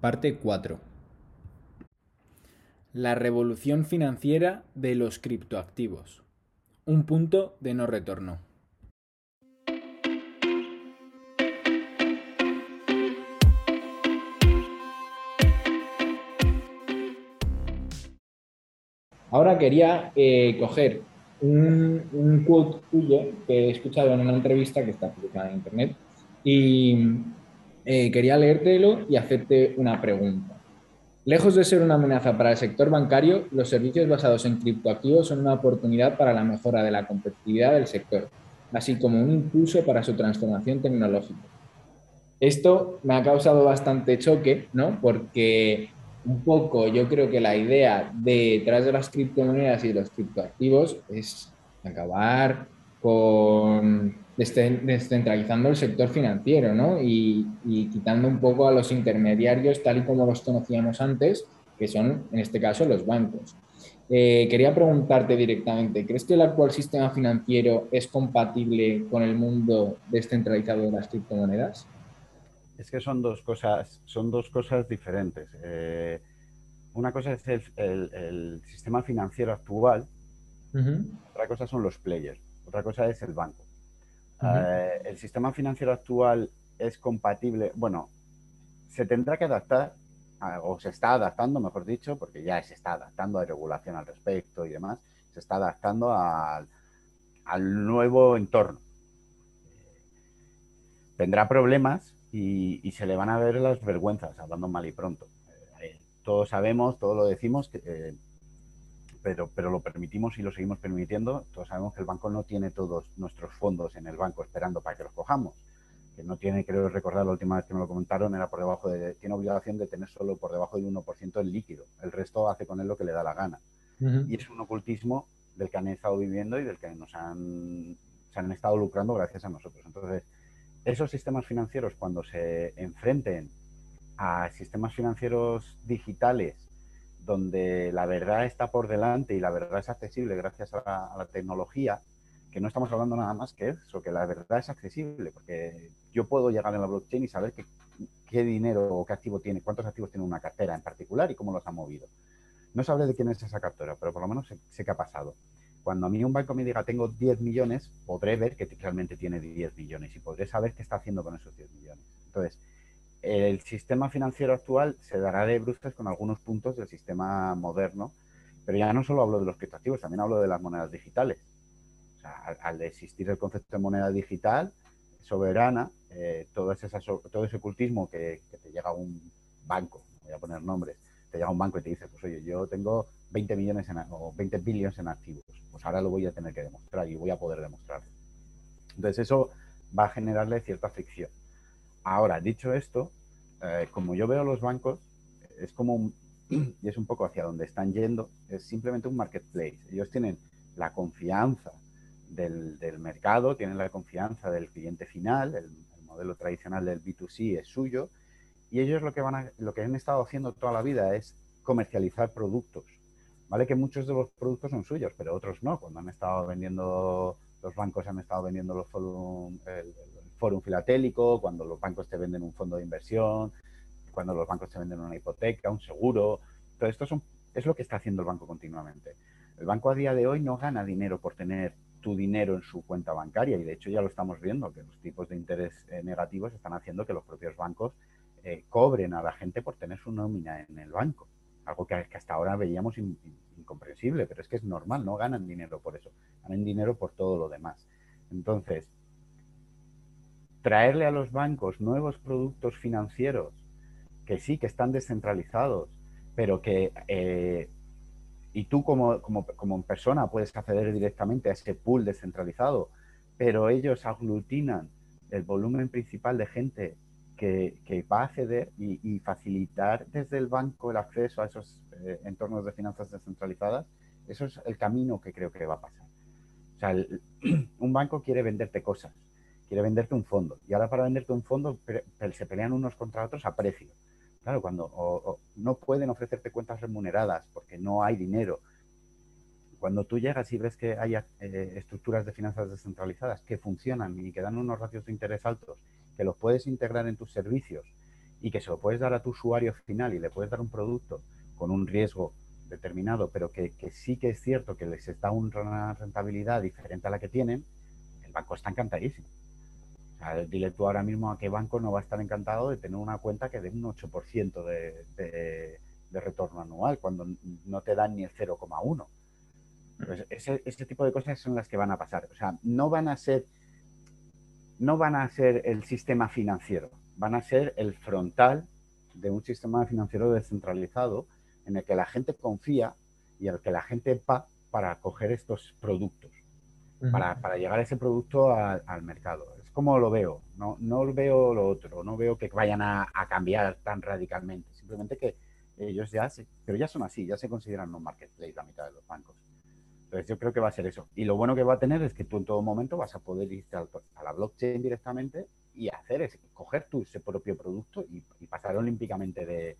Parte 4. La revolución financiera de los criptoactivos. Un punto de no retorno. Ahora quería eh, coger un, un, quote tuyo que he escuchado en una entrevista que está publicada en internet y eh, quería leértelo y hacerte una pregunta. Lejos de ser una amenaza para el sector bancario, los servicios basados en criptoactivos son una oportunidad para la mejora de la competitividad del sector, así como un impulso para su transformación tecnológica. Esto me ha causado bastante choque, ¿no? Porque un poco yo creo que la idea detrás de las criptomonedas y de los criptoactivos es acabar con descentralizando el sector financiero ¿no? y, quitando un poco a los intermediarios tal y como los conocíamos antes, que son en este caso los bancos. Eh, quería preguntarte directamente, ¿crees que el actual sistema financiero es compatible con el mundo descentralizado de las criptomonedas? Es que son dos cosas, son dos cosas diferentes. Eh, una cosa es el, sistema financiero actual, otra cosa son los players, otra cosa es el banco. Eh, el sistema financiero actual es compatible, bueno, se tendrá que adaptar, o se está adaptando, mejor dicho, porque ya se está adaptando, hay regulación al respecto y demás, se está adaptando al, nuevo entorno. Tendrá problemas y, se le van a ver las vergüenzas, hablando mal y pronto. Eh, todos sabemos, todos lo decimos, que, eh, pero, pero lo permitimos y lo seguimos permitiendo. Todos sabemos que el banco no tiene todos nuestros fondos en el banco esperando para que los cojamos. Que no tiene, creo recordar la última vez que me lo comentaron, era por debajo de, tiene obligación de tener solo por debajo del 1% el líquido. El resto hace con él lo que le da la gana. Y es un ocultismo del que han estado viviendo y del que nos han, se han estado lucrando gracias a nosotros. Entonces, esos sistemas financieros, cuando se enfrenten a sistemas financieros digitales donde la verdad está por delante y la verdad es accesible gracias a la, tecnología, que no estamos hablando nada más que eso, que la verdad es accesible, porque yo puedo llegar en la blockchain y saber qué, dinero o qué activo tiene, cuántos activos tiene una cartera en particular y cómo los ha movido. No sabré de quién es esa cartera, pero por lo menos sé, sé qué ha pasado. Cuando a mí un banco me diga tengo 10 millones, podré ver que realmente tiene 10 millones y podré saber qué está haciendo con esos 10 millones. Entonces, el sistema financiero actual se dará de bruces con algunos puntos del sistema moderno, pero ya no solo hablo de los criptoactivos, también hablo de las monedas digitales. O sea, al, existir el concepto de moneda digital soberana, eh, todo, ese, todo ese ocultismo que, te llega a un banco, voy a poner nombres, te llega a un banco y te dice, pues oye, yo tengo 20 millones o 20 billones en activos, pues ahora lo voy a tener que demostrar y voy a poder demostrarlo. Entonces eso va a generarle cierta fricción. Ahora, dicho esto, eh, como yo veo los bancos, es como, y es un poco hacia donde están yendo, es simplemente un marketplace. Ellos tienen la confianza del, mercado, tienen la confianza del cliente final, el, modelo tradicional del B2C es suyo, y ellos lo que, van a, lo que han estado haciendo toda la vida es comercializar productos. Vale que muchos de los productos son suyos, pero otros no. Cuando han estado vendiendo, los bancos han estado vendiendo los, el, foro filatélico, cuando los bancos te venden un fondo de inversión, cuando los bancos te venden una hipoteca, un seguro. Todo esto son, es lo que está haciendo el banco continuamente. El banco a día de hoy no gana dinero por tener tu dinero en su cuenta bancaria y de hecho ya lo estamos viendo, que los tipos de interés eh, negativos están haciendo que los propios bancos eh, cobren a la gente por tener su nómina en el banco. Algo que, hasta ahora veíamos incomprensible, pero es que es normal, no ganan dinero por eso, ganan dinero por todo lo demás. Entonces, traerle a los bancos nuevos productos financieros que sí, que están descentralizados, pero que eh, y tú como, como, persona puedes acceder directamente a ese pool descentralizado, pero ellos aglutinan el volumen principal de gente que, va a acceder y, facilitar desde el banco el acceso a esos eh, entornos de finanzas descentralizadas, eso es el camino que creo que va a pasar. O sea, un banco quiere venderte cosas, quiere venderte un fondo. Y ahora para venderte un fondo se pelean unos contra otros a precio. Claro, cuando no pueden ofrecerte cuentas remuneradas porque no hay dinero. Cuando tú llegas y ves que hay eh, estructuras de finanzas descentralizadas que funcionan y que dan unos ratios de interés altos, que los puedes integrar en tus servicios y que se lo puedes dar a tu usuario final y le puedes dar un producto con un riesgo determinado, pero que, sí que es cierto que les está una rentabilidad diferente a la que tienen, el banco está encantadísimo. O sea, dile tú ahora mismo a qué banco no va a estar encantado de tener una cuenta que dé un 8% de, de, de, retorno anual, cuando no te dan ni el 0,1. Pues ese, ese, tipo de cosas son las que van a pasar. O sea, no van a ser, no van a ser el sistema financiero, van a ser el frontal de un sistema financiero descentralizado en el que la gente confía y en el que la gente va para coger estos productos, para, para, llegar ese producto al mercado. Como lo veo, no, no veo lo otro, no veo que vayan a, cambiar tan radicalmente, simplemente que ellos ya se, pero ya son así, ya se consideran un marketplace la mitad de los bancos. Entonces yo creo que va a ser eso. Y lo bueno que va a tener es que tú en todo momento vas a poder irte a la blockchain directamente y hacer es coger tu ese propio producto y, pasar olímpicamente de,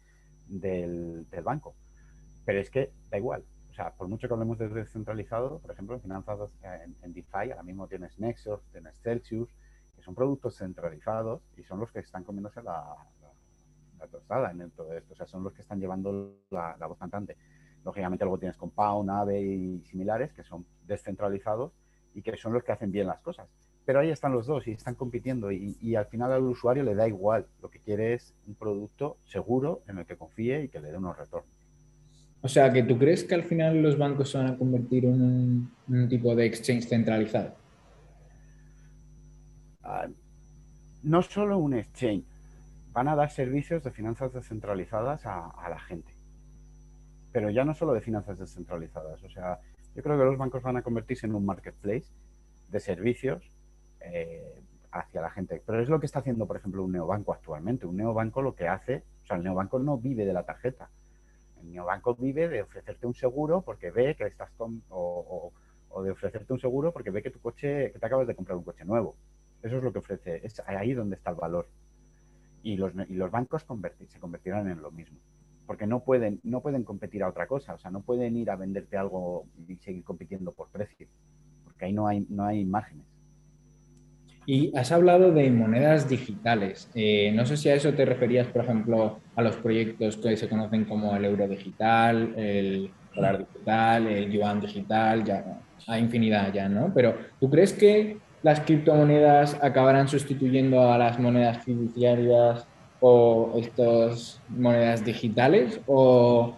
del, banco. Pero es que da igual. O sea, por mucho que hablemos de descentralizado, por ejemplo, en finanzas en, DeFi, ahora mismo tienes Nexus, tienes Celsius, son productos centralizados y son los que están comiéndose la, tostada en todo esto. O sea, son los que están llevando la, la voz cantante. Lógicamente luego tienes Compound, Ave y similares que son descentralizados y que son los que hacen bien las cosas. Pero ahí están los dos y están compitiendo y, al final al usuario le da igual. Lo que quiere es un producto seguro en el que confíe y que le dé unos retornos. O sea, que tú crees que al final los bancos se van a convertir en un, tipo de exchange centralizado. No solo un exchange, van a dar servicios de finanzas descentralizadas a la gente pero ya no solo de finanzas descentralizadas. O sea, yo creo que los bancos van a convertirse en un marketplace de servicios eh, hacia la gente. Pero es lo que está haciendo, por ejemplo, un neobanco actualmente. Un neobanco lo que hace, o sea, el neobanco no vive de la tarjeta. El neobanco vive de ofrecerte un seguro porque ve que estás con, o, de ofrecerte un seguro porque ve que tu coche, que te acabas de comprar un coche nuevo. Eso es lo que ofrece, es ahí donde está el valor. Y los, y los bancos se convertirán en lo mismo porque no pueden, no pueden competir a otra cosa, o sea, no pueden ir a venderte algo y seguir compitiendo por precio, porque ahí no hay, no hay márgenes. Y has hablado de monedas digitales. Eh, no sé si a eso te referías, por ejemplo, a los proyectos que se conocen como el euro digital, el dólar digital, el yuan digital, ya hay infinidad ya, ¿no? Pero ¿tú crees que las criptomonedas acabarán sustituyendo a las monedas fiduciarias o estas monedas digitales o,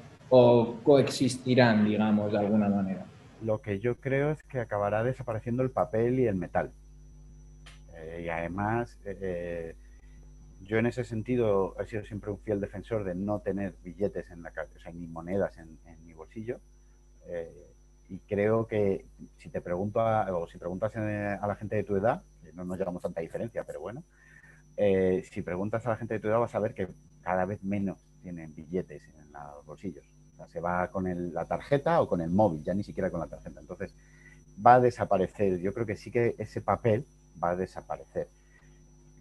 coexistirán, digamos, de alguna manera? Lo que yo creo es que acabará desapareciendo el papel y el metal. Eh, y además, eh, yo en ese sentido he sido siempre un fiel defensor de no tener billetes en la o sea, ni monedas en, mi bolsillo. Eh, y creo que si te pregunto o si preguntas a la gente de tu edad, no nos llevamos tanta diferencia, pero bueno, eh, si preguntas a la gente de tu edad vas a ver que cada vez menos tienen billetes en los bolsillos. Se va con la tarjeta o con el móvil, ya ni siquiera con la tarjeta. Entonces, va a desaparecer. Yo creo que sí que ese papel va a desaparecer.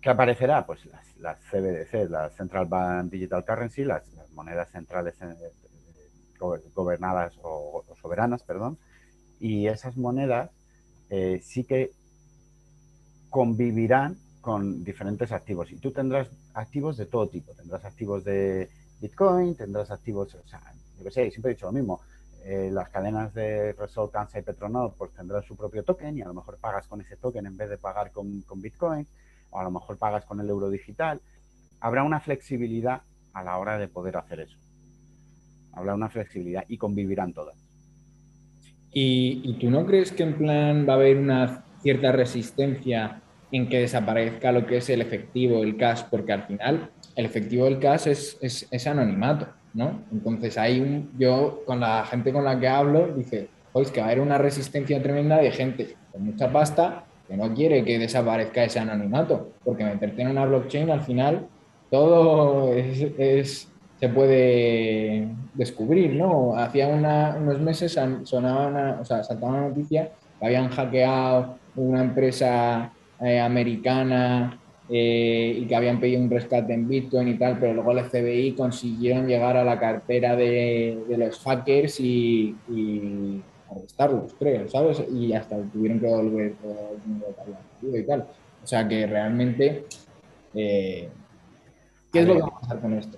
¿Qué aparecerá? Pues las, CBDC, las Central Bank Digital Currency, las, monedas centrales eh, gobernadas o, soberanas, perdón. Y esas monedas eh, sí que convivirán con diferentes activos. Y tú tendrás activos de todo tipo. Tendrás activos de Bitcoin, tendrás activos, o sea, yo que sé, siempre he dicho lo mismo. Eh, las cadenas de Resol, Kansai y Petronor pues tendrán su propio token y a lo mejor pagas con ese token en vez de pagar con Bitcoin o a lo mejor pagas con el euro digital. Habrá una flexibilidad a la hora de poder hacer eso. Habrá una flexibilidad y convivirán todas. ¿Y, ¿Y, tú no crees que en plan va a haber una cierta resistencia en que desaparezca lo que es el efectivo, el cash, porque al final el efectivo del cash es, es, anonimato, ¿no? Entonces hay un, yo con la gente con la que hablo, dice, pues que va a haber una resistencia tremenda de gente con mucha pasta que no quiere que desaparezca ese anonimato, porque meterte en una blockchain al final todo es, se puede descubrir, ¿no? Hacía unos meses sonaba una, o sea, saltaba una noticia que habían hackeado una empresa eh, americana eh, y que habían pedido un rescate en Bitcoin y tal, pero luego el FBI consiguieron llegar a la cartera de, los hackers y, y, arrestarlos, creo, ¿sabes? Y hasta tuvieron que devolver todo el mundo que habían y tal. O sea que realmente... Eh, ¿Qué es lo que va a pasar con esto?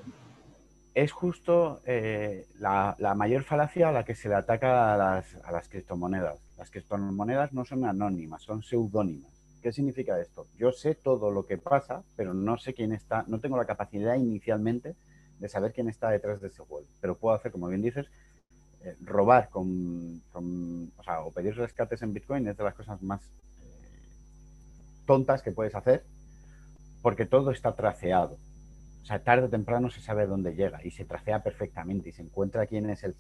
Es justo eh, la, mayor falacia a la que se le ataca a las, criptomonedas. Las criptomonedas no son anónimas, son seudónimas. ¿Qué significa esto? Yo sé todo lo que pasa, pero no sé quién está, no tengo la capacidad inicialmente de saber quién está detrás de ese web. Pero puedo hacer, como bien dices, eh, robar con, o, sea, o pedir rescates en Bitcoin es de las cosas más eh, tontas que puedes hacer porque todo está traceado. O sea, tarde o temprano se sabe dónde llega y se tracea perfectamente y se encuentra quién es el,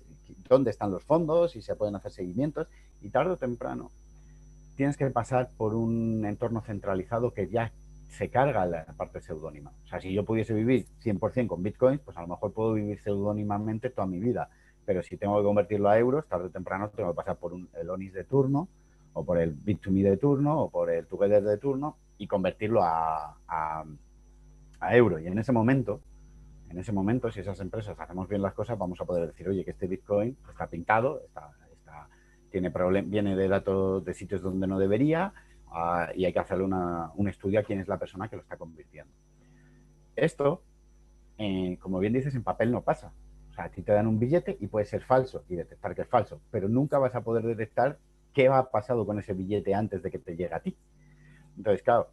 dónde están los fondos y se pueden hacer seguimientos y tarde o temprano tienes que pasar por un entorno centralizado que ya se carga la parte seudónima. O sea, si yo pudiese vivir 100% con Bitcoin, pues a lo mejor puedo vivir seudónimamente toda mi vida. Pero si tengo que convertirlo a euros, tarde o temprano tengo que pasar por un, el ONIS de turno, o por el Bit2Me de turno, o por el Together de turno, y convertirlo a, a euro. Y en ese momento, en ese momento, si esas empresas hacemos bien las cosas, vamos a poder decir, oye, que este Bitcoin está pintado, está, está, tiene viene de datos de sitios donde no debería, Ah, y hay que hacerle un estudio a quién es la persona que lo está convirtiendo. Esto, eh, como bien dices, en papel no pasa. O sea, a ti te dan un billete y puede ser falso y detectar que es falso, pero nunca vas a poder detectar qué ha pasado con ese billete antes de que te llegue a ti. Entonces, claro,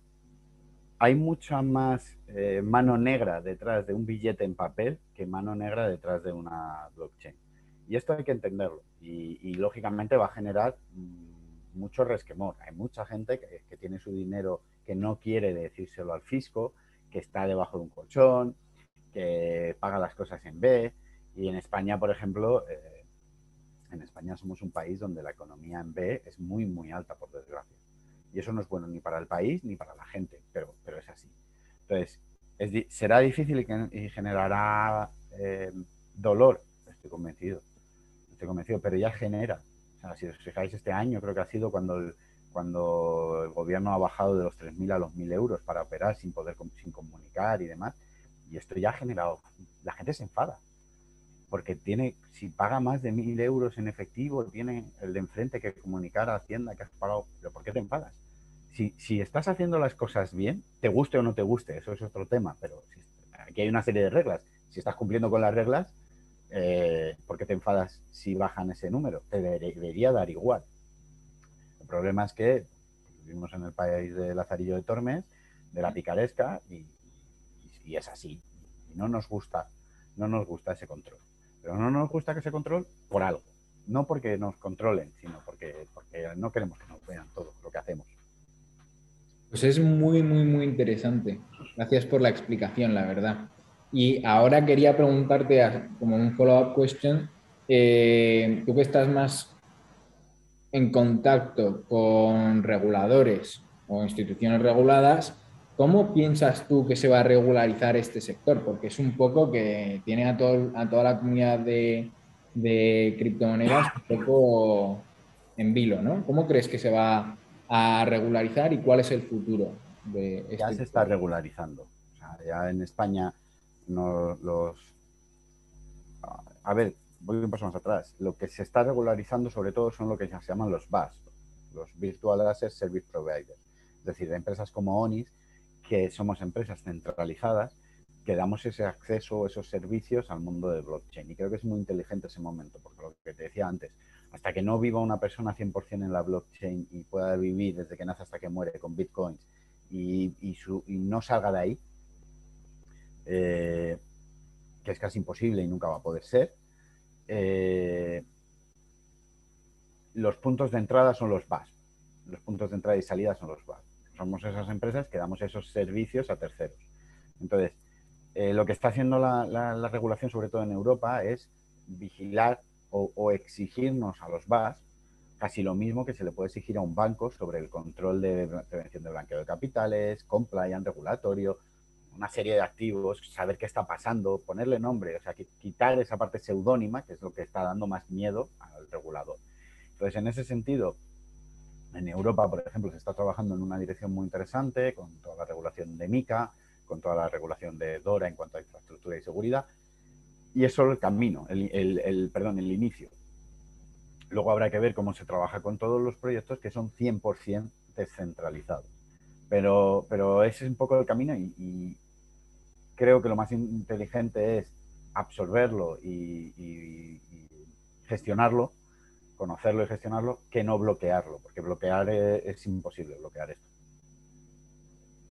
hay mucha más eh, mano negra detrás de un billete en papel que mano negra detrás de una blockchain. Y esto hay que entenderlo. Y, lógicamente va a generar mm, mucho resquemor. Hay mucha gente que, tiene su dinero que no quiere decírselo al fisco, que está debajo de un colchón, que paga las cosas en B. Y en España, por ejemplo, eh, en España somos un país donde la economía en B es muy, muy alta, por desgracia. Y eso no es bueno ni para el país ni para la gente, pero, pero es así. Entonces, será difícil y, generará eh, dolor, estoy convencido, estoy convencido, pero ya genera si os fijáis, este año creo que ha sido cuando el, cuando el gobierno ha bajado de los 3.000 a los 1.000 euros para operar sin poder sin comunicar y demás. Y esto ya ha generado, la gente se enfada, porque tiene, si paga más de 1.000 euros en efectivo, tiene el de enfrente que comunicar a Hacienda que has pagado, pero ¿por qué te enfadas? Si, si estás haciendo las cosas bien, te guste o no te guste, eso es otro tema, pero aquí hay una serie de reglas. Si estás cumpliendo con las reglas, eh, ¿por qué te enfadas si bajan ese número? Te debería dar igual. El problema es que vivimos en el país de Lazarillo de Tormes, de la picaresca, y, es así. Y no nos gusta, no nos gusta ese control. Pero no nos gusta que ese control por algo. No porque nos controlen, sino porque, porque no queremos que nos vean todo lo que hacemos. Pues es muy, muy, muy interesante. Gracias por la explicación, la verdad. Y ahora quería preguntarte, como un follow-up question, eh, tú que estás más en contacto con reguladores o instituciones reguladas, ¿cómo piensas tú que se va a regularizar este sector? Porque es un poco que tiene a, todo, a toda la comunidad de, criptomonedas un poco en vilo, ¿no? ¿Cómo crees que se va a regularizar y cuál es el futuro de este Ya se está regularizando. ya en España no, los... A ver, voy un paso más atrás. Lo que se está regularizando sobre todo son lo que se llaman los VAS, los Virtual Asset Service Providers. Es decir, empresas como ONIS, que somos empresas centralizadas, que damos ese acceso, esos servicios al mundo de blockchain. Y creo que es muy inteligente ese momento, porque lo que te decía antes, hasta que no viva una persona 100% en la blockchain y pueda vivir desde que nace hasta que muere con bitcoins y, no salga de ahí, eh, que es casi imposible y nunca va a poder ser. Eh, los puntos de entrada son los VAS. Los puntos de entrada y salida son los VAS. Somos esas empresas que damos esos servicios a terceros. Entonces, eh, lo que está haciendo la, regulación, sobre todo en Europa, es vigilar o, exigirnos a los VAS casi lo mismo que se le puede exigir a un banco sobre el control de prevención de blanqueo de capitales, compliance, regulatorio, una serie de activos, saber qué está pasando, ponerle nombre, o sea, quitar esa parte seudónima, que es lo que está dando más miedo al regulador. Entonces, en ese sentido, en Europa, por ejemplo, se está trabajando en una dirección muy interesante con toda la regulación de MICA, con toda la regulación de DORA en cuanto a infraestructura y seguridad, y es el camino, el, el perdón, el inicio. Luego habrá que ver cómo se trabaja con todos los proyectos que son 100% descentralizados. Pero, pero ese es un poco el camino y, creo que lo más inteligente es absorberlo y, gestionarlo, conocerlo y gestionarlo, que no bloquearlo, porque bloquear es, imposible bloquear esto.